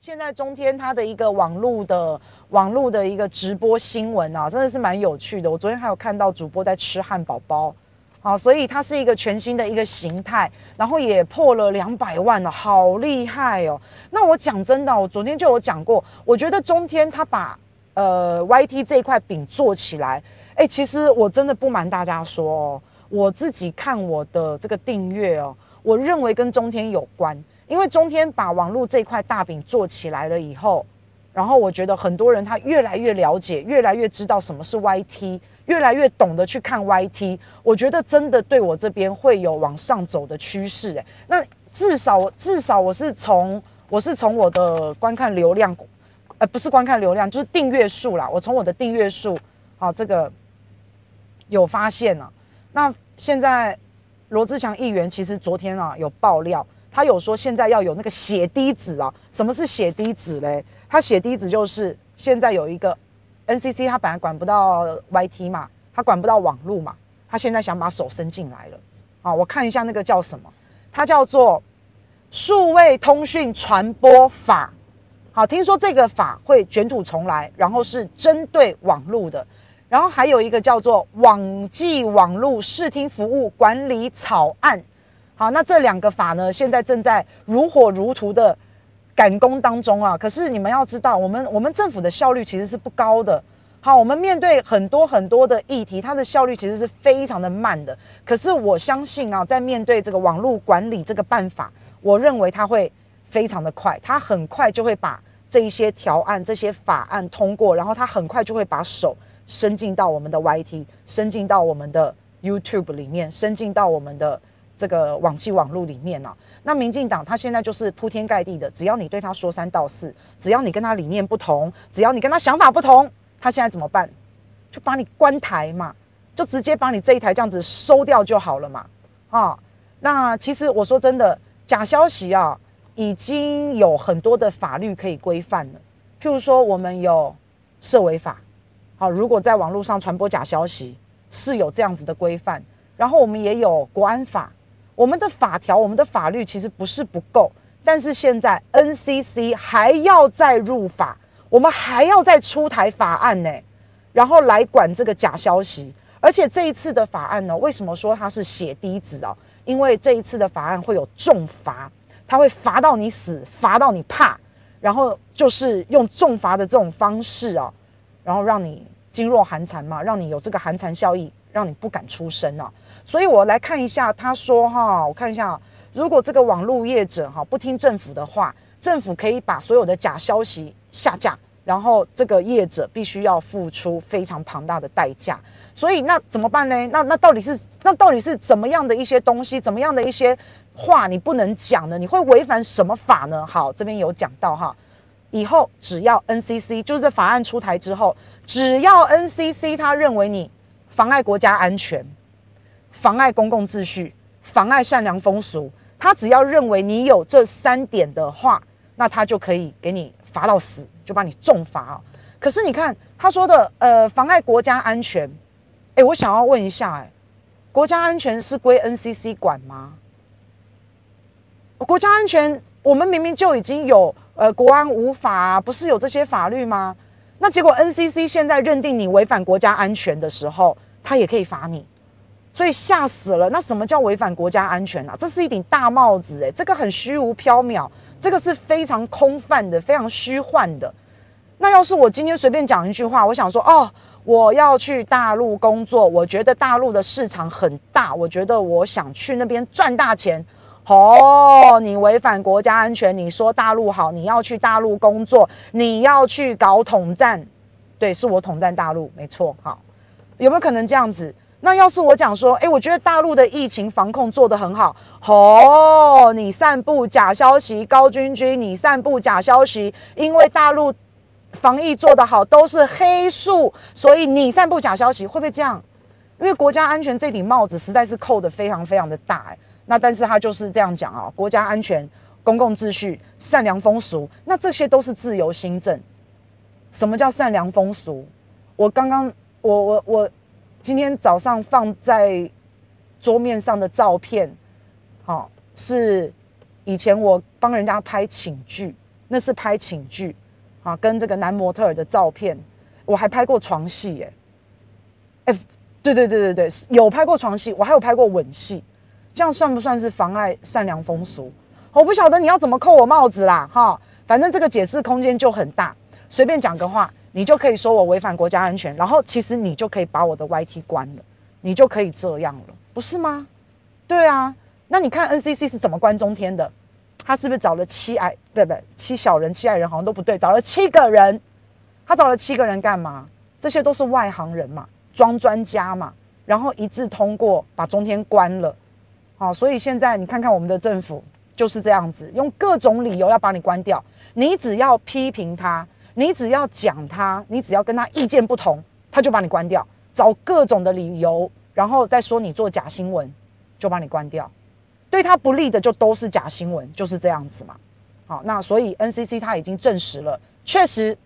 现在中天它的一个网络的网络的一个直播新闻啊，真的是蛮有趣的。我昨天还有看到主播在吃汉堡包，啊，所以它是一个全新的一个形态，然后也破了两百万了，好厉害哦。那我讲真的，我昨天就有讲过，我觉得中天它把呃 YT 这一块饼做起来，哎，其实我真的不瞒大家说哦，我自己看我的这个订阅哦，我认为跟中天有关。因为中天把网络这块大饼做起来了以后，然后我觉得很多人他越来越了解，越来越知道什么是 YT，越来越懂得去看 YT。我觉得真的对我这边会有往上走的趋势。哎，那至少至少我是从我是从我的观看流量，呃，不是观看流量，就是订阅数啦。我从我的订阅数，好，这个有发现了。那现在罗志祥议员其实昨天啊有爆料。他有说现在要有那个血滴子啊？什么是血滴子嘞？他血滴子就是现在有一个 NCC，他本来管不到 YT 嘛，他管不到网络嘛，他现在想把手伸进来了。啊，我看一下那个叫什么？它叫做数位通讯传播法。好，听说这个法会卷土重来，然后是针对网络的。然后还有一个叫做网际网络视听服务管理草案。好，那这两个法呢，现在正在如火如荼的赶工当中啊。可是你们要知道，我们我们政府的效率其实是不高的。好，我们面对很多很多的议题，它的效率其实是非常的慢的。可是我相信啊，在面对这个网络管理这个办法，我认为它会非常的快，它很快就会把这一些条案、这些法案通过，然后它很快就会把手伸进到我们的 YT，伸进到我们的 YouTube 里面，伸进到我们的。这个网际网络里面呢、啊，那民进党他现在就是铺天盖地的，只要你对他说三道四，只要你跟他理念不同，只要你跟他想法不同，他现在怎么办？就把你关台嘛，就直接把你这一台这样子收掉就好了嘛。啊，那其实我说真的，假消息啊，已经有很多的法律可以规范了。譬如说，我们有社维法，好，如果在网络上传播假消息，是有这样子的规范。然后我们也有国安法。我们的法条，我们的法律其实不是不够，但是现在 NCC 还要再入法，我们还要再出台法案呢，然后来管这个假消息。而且这一次的法案呢，为什么说它是血滴子啊？因为这一次的法案会有重罚，它会罚到你死，罚到你怕，然后就是用重罚的这种方式啊，然后让你噤若寒蝉嘛，让你有这个寒蝉效应，让你不敢出声啊。所以我来看一下，他说哈，我看一下，如果这个网络业者哈不听政府的话，政府可以把所有的假消息下架，然后这个业者必须要付出非常庞大的代价。所以那怎么办呢？那那到底是那到底是怎么样的一些东西，怎么样的一些话你不能讲呢？你会违反什么法呢？好，这边有讲到哈，以后只要 NCC 就是这法案出台之后，只要 NCC 他认为你妨碍国家安全。妨碍公共秩序，妨碍善良风俗，他只要认为你有这三点的话，那他就可以给你罚到死，就把你重罚。可是你看他说的，呃，妨碍国家安全，哎，我想要问一下，哎，国家安全是归 NCC 管吗？国家安全，我们明明就已经有呃国安五法，不是有这些法律吗？那结果 NCC 现在认定你违反国家安全的时候，他也可以罚你。所以吓死了！那什么叫违反国家安全啊？这是一顶大帽子诶、这个很虚无缥缈，这个是非常空泛的、非常虚幻的。那要是我今天随便讲一句话，我想说哦，我要去大陆工作，我觉得大陆的市场很大，我觉得我想去那边赚大钱。哦，你违反国家安全，你说大陆好，你要去大陆工作，你要去搞统战，对，是我统战大陆，没错。好，有没有可能这样子？那要是我讲说，诶，我觉得大陆的疫情防控做得很好，哦，你散布假消息，高君君，你散布假消息，因为大陆防疫做得好，都是黑数，所以你散布假消息，会不会这样？因为国家安全这顶帽子实在是扣得非常非常的大，诶，那但是他就是这样讲啊，国家安全、公共秩序、善良风俗，那这些都是自由新政。什么叫善良风俗？我刚刚，我我我。今天早上放在桌面上的照片，好，是以前我帮人家拍寝具，那是拍寝具，啊，跟这个男模特儿的照片，我还拍过床戏，耶。哎，对对对对对，有拍过床戏，我还有拍过吻戏，这样算不算是妨碍善良风俗？我不晓得你要怎么扣我帽子啦，哈，反正这个解释空间就很大，随便讲个话，你就可以说我违反国家安全，然后其实你就可以把我的 YT 关了，你就可以这样了，不是吗？对啊，那你看 NCC 是怎么关中天的？他是不是找了七矮？对不对？七小人、七矮人好像都不对，找了七个人。他找了七个人干嘛？这些都是外行人嘛，装专家嘛，然后一致通过把中天关了。好，所以现在你看看我们的政府就是这样子，用各种理由要把你关掉。你只要批评他，你只要讲他，你只要跟他意见不同，他就把你关掉，找各种的理由，然后再说你做假新闻，就把你关掉。对他不利的就都是假新闻，就是这样子嘛。好，那所以 NCC 他已经证实了，确实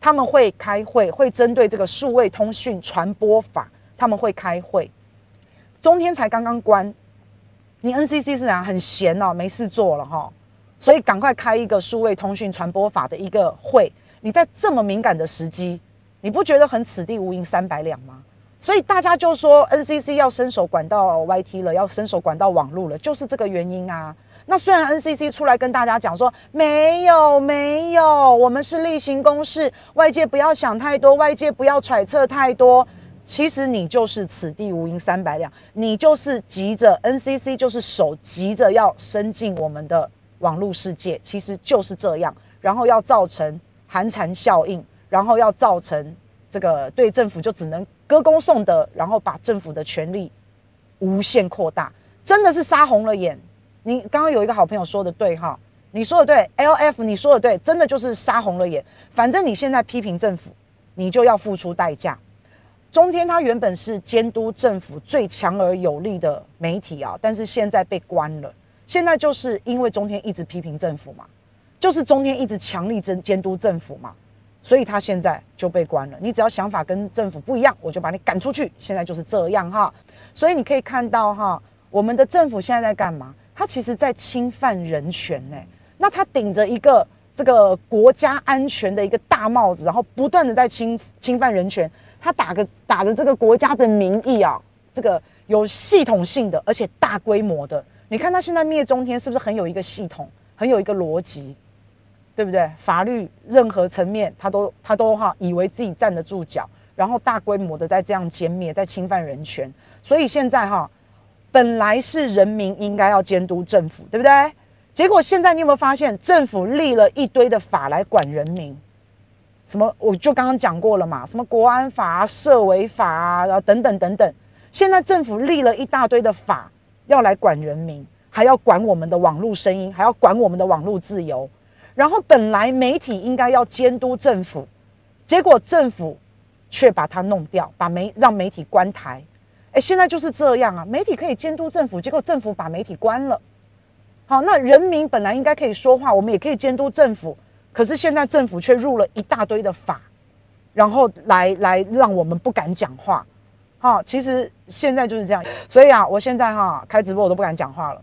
他们会开会，会针对这个数位通讯传播法，他们会开会。中天才刚刚关，你 NCC 是哪很闲哦，没事做了哈，所以赶快开一个数位通讯传播法的一个会。你在这么敏感的时机，你不觉得很此地无银三百两吗？所以大家就说 NCC 要伸手管到 YT 了，要伸手管到网络了，就是这个原因啊。那虽然 NCC 出来跟大家讲说没有没有，我们是例行公事，外界不要想太多，外界不要揣测太多。其实你就是此地无银三百两，你就是急着 NCC 就是手急着要伸进我们的网络世界，其实就是这样，然后要造成寒蝉效应，然后要造成这个对政府就只能。歌功颂德，然后把政府的权力无限扩大，真的是杀红了眼。你刚刚有一个好朋友说的对哈，你说的对，LF 你说的对，真的就是杀红了眼。反正你现在批评政府，你就要付出代价。中天它原本是监督政府最强而有力的媒体啊，但是现在被关了。现在就是因为中天一直批评政府嘛，就是中天一直强力监监督政府嘛。所以他现在就被关了。你只要想法跟政府不一样，我就把你赶出去。现在就是这样哈。所以你可以看到哈，我们的政府现在在干嘛？他其实在侵犯人权呢。那他顶着一个这个国家安全的一个大帽子，然后不断的在侵侵犯人权。他打个打着这个国家的名义啊，这个有系统性的，而且大规模的。你看他现在灭中天是不是很有一个系统，很有一个逻辑？对不对？法律任何层面，他都他都哈以为自己站得住脚，然后大规模的在这样歼灭，在侵犯人权。所以现在哈，本来是人民应该要监督政府，对不对？结果现在你有没有发现，政府立了一堆的法来管人民？什么？我就刚刚讲过了嘛，什么国安法啊、社维法啊，然后等等等等。现在政府立了一大堆的法要来管人民，还要管我们的网络声音，还要管我们的网络自由。然后本来媒体应该要监督政府，结果政府却把它弄掉，把媒让媒体关台。哎，现在就是这样啊，媒体可以监督政府，结果政府把媒体关了。好，那人民本来应该可以说话，我们也可以监督政府，可是现在政府却入了一大堆的法，然后来来让我们不敢讲话。好，其实现在就是这样，所以啊，我现在哈开直播我都不敢讲话了，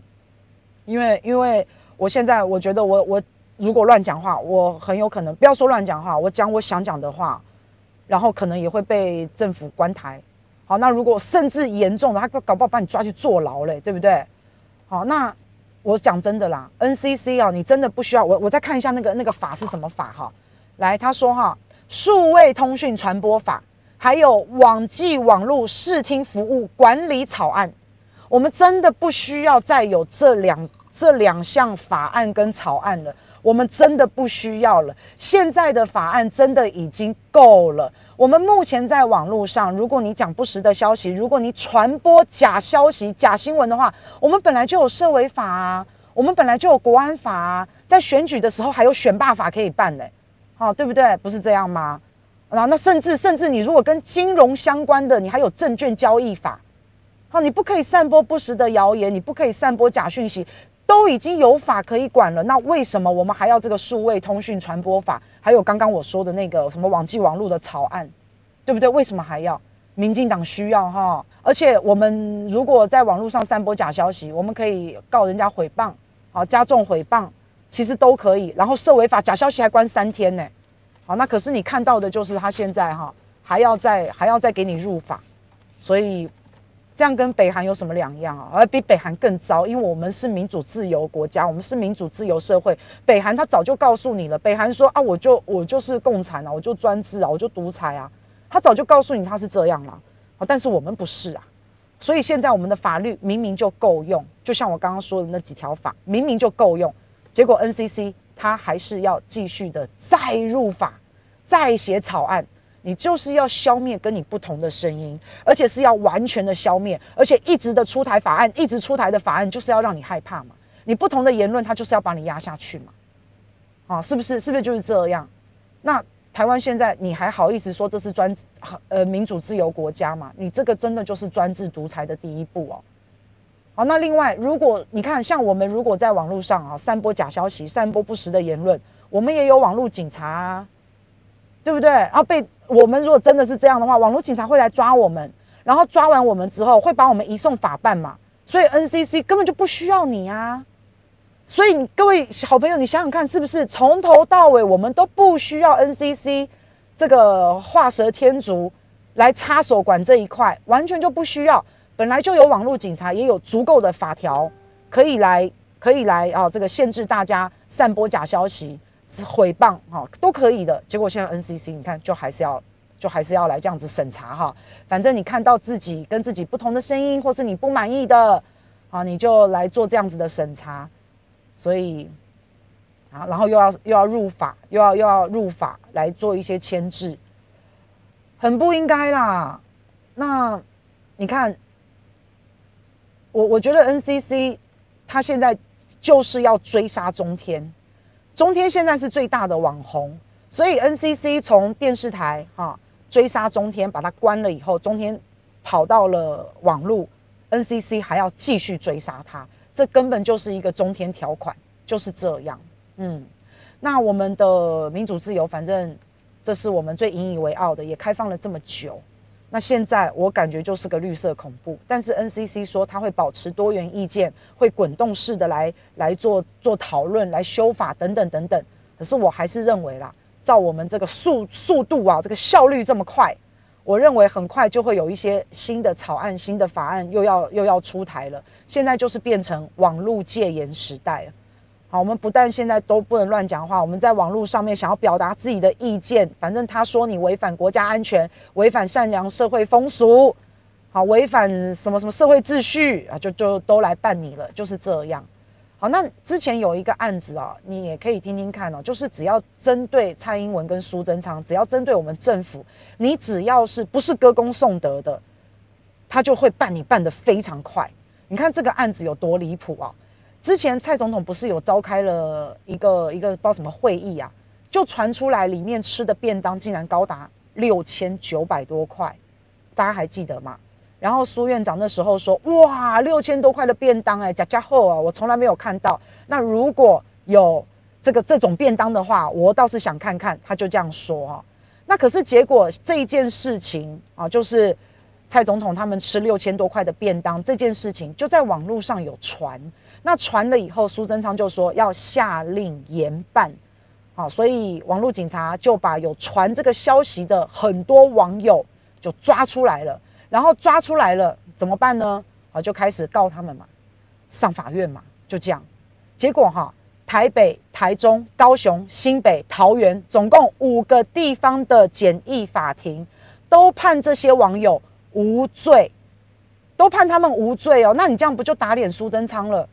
因为因为我现在我觉得我我。如果乱讲话，我很有可能不要说乱讲话，我讲我想讲的话，然后可能也会被政府关台。好，那如果甚至严重的，他搞不好把你抓去坐牢嘞，对不对？好，那我讲真的啦，NCC 啊，你真的不需要我，我再看一下那个那个法是什么法哈。来，他说哈，数位通讯传播法，还有网际网络视听服务管理草案，我们真的不需要再有这两这两项法案跟草案了。我们真的不需要了，现在的法案真的已经够了。我们目前在网络上，如果你讲不实的消息，如果你传播假消息、假新闻的话，我们本来就有社维法啊，我们本来就有国安法啊，在选举的时候还有选罢法可以办嘞，好，对不对？不是这样吗？然后那甚至甚至你如果跟金融相关的，你还有证券交易法，好，你不可以散播不实的谣言，你不可以散播假讯息。都已经有法可以管了，那为什么我们还要这个数位通讯传播法？还有刚刚我说的那个什么网际网络的草案，对不对？为什么还要？民进党需要哈，而且我们如果在网络上散播假消息，我们可以告人家诽谤，好，加重诽谤，其实都可以。然后涉违法假消息还关三天呢。好，那可是你看到的就是他现在哈还要再还要再给你入法，所以。这样跟北韩有什么两样啊？而比北韩更糟，因为我们是民主自由国家，我们是民主自由社会。北韩他早就告诉你了，北韩说啊，我就我就是共产啊，我就专制啊，我就独裁啊，他早就告诉你他是这样了啊。但是我们不是啊，所以现在我们的法律明明就够用，就像我刚刚说的那几条法，明明就够用，结果 NCC 他还是要继续的再入法，再写草案。你就是要消灭跟你不同的声音，而且是要完全的消灭，而且一直的出台法案，一直出台的法案就是要让你害怕嘛。你不同的言论，他就是要把你压下去嘛。啊，是不是？是不是就是这样？那台湾现在你还好意思说这是专呃民主自由国家嘛？你这个真的就是专制独裁的第一步哦。好，那另外，如果你看像我们如果在网络上啊散播假消息、散播不实的言论，我们也有网络警察啊，对不对？然后被。我们如果真的是这样的话，网络警察会来抓我们，然后抓完我们之后会把我们移送法办嘛？所以 NCC 根本就不需要你啊！所以各位好朋友，你想想看，是不是从头到尾我们都不需要 NCC 这个画蛇添足来插手管这一块，完全就不需要。本来就有网络警察，也有足够的法条可以来可以来啊，这个限制大家散播假消息。毁谤哈都可以的，结果现在 NCC 你看就还是要就还是要来这样子审查哈，反正你看到自己跟自己不同的声音，或是你不满意的啊，你就来做这样子的审查，所以啊，然后又要又要入法，又要又要入法来做一些牵制，很不应该啦。那你看，我我觉得 NCC 他现在就是要追杀中天。中天现在是最大的网红，所以 NCC 从电视台哈、追杀中天，把它关了以后，中天跑到了网络，NCC 还要继续追杀他，这根本就是一个中天条款，就是这样。嗯，那我们的民主自由，反正这是我们最引以为傲的，也开放了这么久。那现在我感觉就是个绿色恐怖，但是 NCC 说他会保持多元意见，会滚动式的来来做做讨论，来修法等等等等。可是我还是认为啦，照我们这个速速度啊，这个效率这么快，我认为很快就会有一些新的草案、新的法案又要又要出台了。现在就是变成网络戒严时代。好，我们不但现在都不能乱讲话，我们在网络上面想要表达自己的意见，反正他说你违反国家安全，违反善良社会风俗，好，违反什么什么社会秩序啊，就就都来办你了，就是这样。好，那之前有一个案子啊，你也可以听听看哦，就是只要针对蔡英文跟苏贞昌，只要针对我们政府，你只要是不是歌功颂德的，他就会办你办得非常快。你看这个案子有多离谱啊！之前蔡总统不是有召开了一个一个不知道什么会议啊，就传出来里面吃的便当竟然高达六千九百多块，大家还记得吗？然后苏院长那时候说，哇，六千多块的便当哎，家家厚啊，我从来没有看到。那如果有这个这种便当的话，我倒是想看看。他就这样说啊。那可是结果这一件事情啊，就是蔡总统他们吃六千多块的便当这件事情，就在网络上有传。那传了以后，苏贞昌就说要下令严办，好，所以网络警察就把有传这个消息的很多网友就抓出来了，然后抓出来了怎么办呢？啊，就开始告他们嘛，上法院嘛，就这样。结果哈，台北、台中、高雄、新北、桃园，总共五个地方的简易法庭都判这些网友无罪，都判他们无罪哦。那你这样不就打脸苏贞昌了？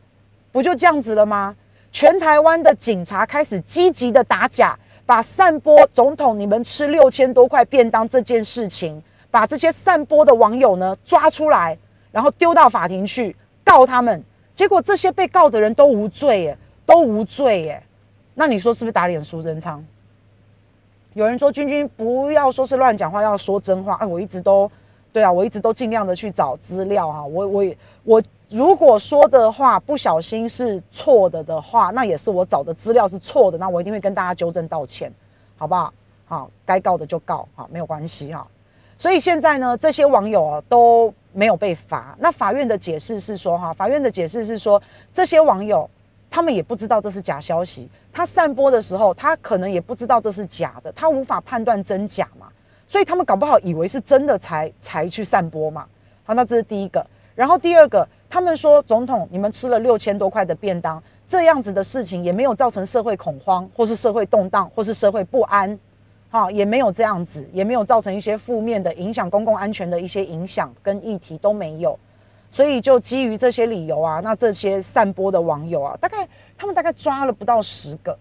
不就这样子了吗？全台湾的警察开始积极的打假，把散播总统你们吃六千多块便当这件事情，把这些散播的网友呢抓出来，然后丢到法庭去告他们。结果这些被告的人都无罪耶，都无罪耶。那你说是不是打脸苏贞昌？有人说君君不要说是乱讲话，要说真话。哎，我一直都对啊，我一直都尽量的去找资料哈。我我我。如果说的话不小心是错的的话，那也是我找的资料是错的，那我一定会跟大家纠正道歉，好不好？好，该告的就告，好，没有关系哈。所以现在呢，这些网友啊都没有被罚。那法院的解释是说，哈，法院的解释是说，这些网友他们也不知道这是假消息。他散播的时候，他可能也不知道这是假的，他无法判断真假嘛，所以他们搞不好以为是真的才才去散播嘛。好，那这是第一个。然后第二个，他们说总统，你们吃了六千多块的便当，这样子的事情也没有造成社会恐慌，或是社会动荡，或是社会不安，好，也没有这样子，也没有造成一些负面的影响公共安全的一些影响跟议题都没有。所以就基于这些理由啊，那这些散播的网友啊，大概他们大概抓了不到十个，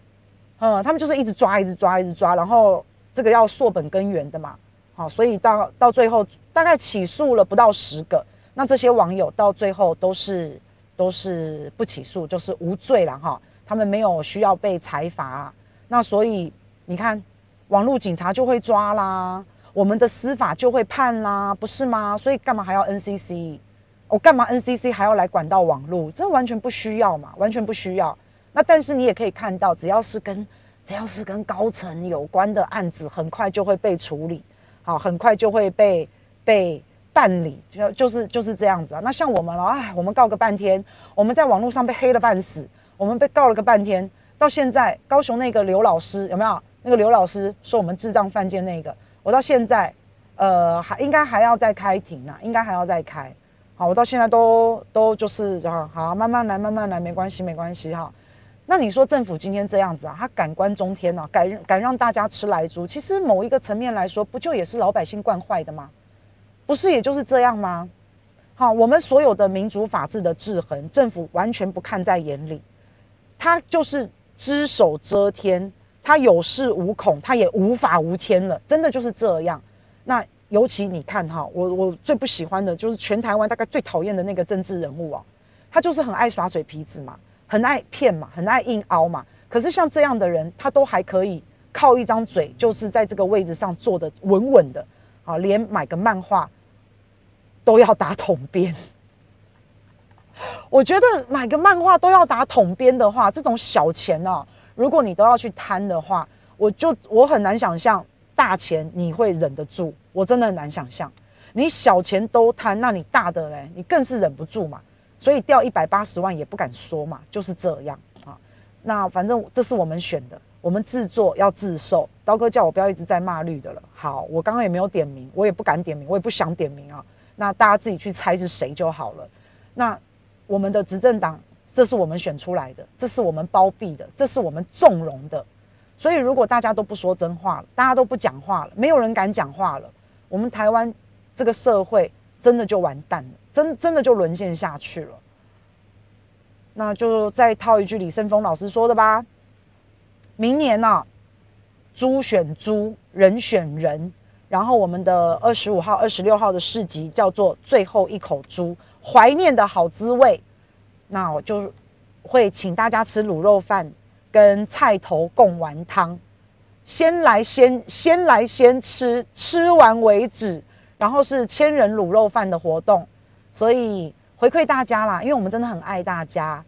嗯，他们就是一直抓，一直抓，一直抓，然后这个要溯本根源的嘛，好，所以到到最后大概起诉了不到十个，那这些网友到最后都是都是不起诉，就是无罪了哈，他们没有需要被裁罚，那所以你看，网络警察就会抓啦，我们的司法就会判啦，不是吗？所以干嘛还要 NCC？我干嘛 NCC 还要来管到网络？这完全不需要嘛，完全不需要。那但是你也可以看到，只要是跟只要是跟高层有关的案子，很快就会被处理，好，很快就会被被办理，就就是就是这样子啊。那像我们了，哎，我们告个半天，我们在网络上被黑了半死，我们被告了个半天，到现在高雄那个刘老师有没有？那个刘老师说我们智障犯贱那个，我到现在呃还应该还要再开庭呢，应该还要再开。好，我到现在都都就是啊，好，慢慢来，慢慢来，没关系，没关系哈。那你说政府今天这样子啊，他敢关中天啊，敢敢让大家吃莱猪，其实某一个层面来说，不就也是老百姓惯坏的吗？不是，也就是这样吗？好，我们所有的民主法治的制衡，政府完全不看在眼里，他就是只手遮天，他有恃无恐，他也无法无天了，真的就是这样。那。尤其你看哈，我我最不喜欢的就是全台湾大概最讨厌的那个政治人物哦，他就是很爱耍嘴皮子嘛，很爱骗嘛，很爱硬凹嘛。可是像这样的人，他都还可以靠一张嘴，就是在这个位置上坐得稳稳的啊，连买个漫画都要打统编。我觉得买个漫画都要打统编的话，这种小钱哦，如果你都要去贪的话，我就我很难想象。大钱你会忍得住，我真的很难想象。你小钱都贪，那你大的嘞，你更是忍不住嘛。所以掉一百八十万也不敢说嘛，就是这样啊。那反正这是我们选的，我们自作要自受。刀哥叫我不要一直在骂绿的了。好，我刚刚也没有点名，我也不敢点名，我也不想点名啊。那大家自己去猜是谁就好了。那我们的执政党，这是我们选出来的，这是我们包庇的，这是我们纵容的。所以，如果大家都不说真话了，大家都不讲话了，没有人敢讲话了，我们台湾这个社会真的就完蛋了，真真的就沦陷下去了。那就再套一句李胜峰老师说的吧：明年啊，猪选猪，人选人。然后我们的二十五号、二十六号的市集叫做“最后一口猪”，怀念的好滋味。那我就会请大家吃卤肉饭。跟菜头贡丸汤，先来先先来先吃，吃完为止。然后是千人卤肉饭的活动，所以回馈大家啦，因为我们真的很爱大家。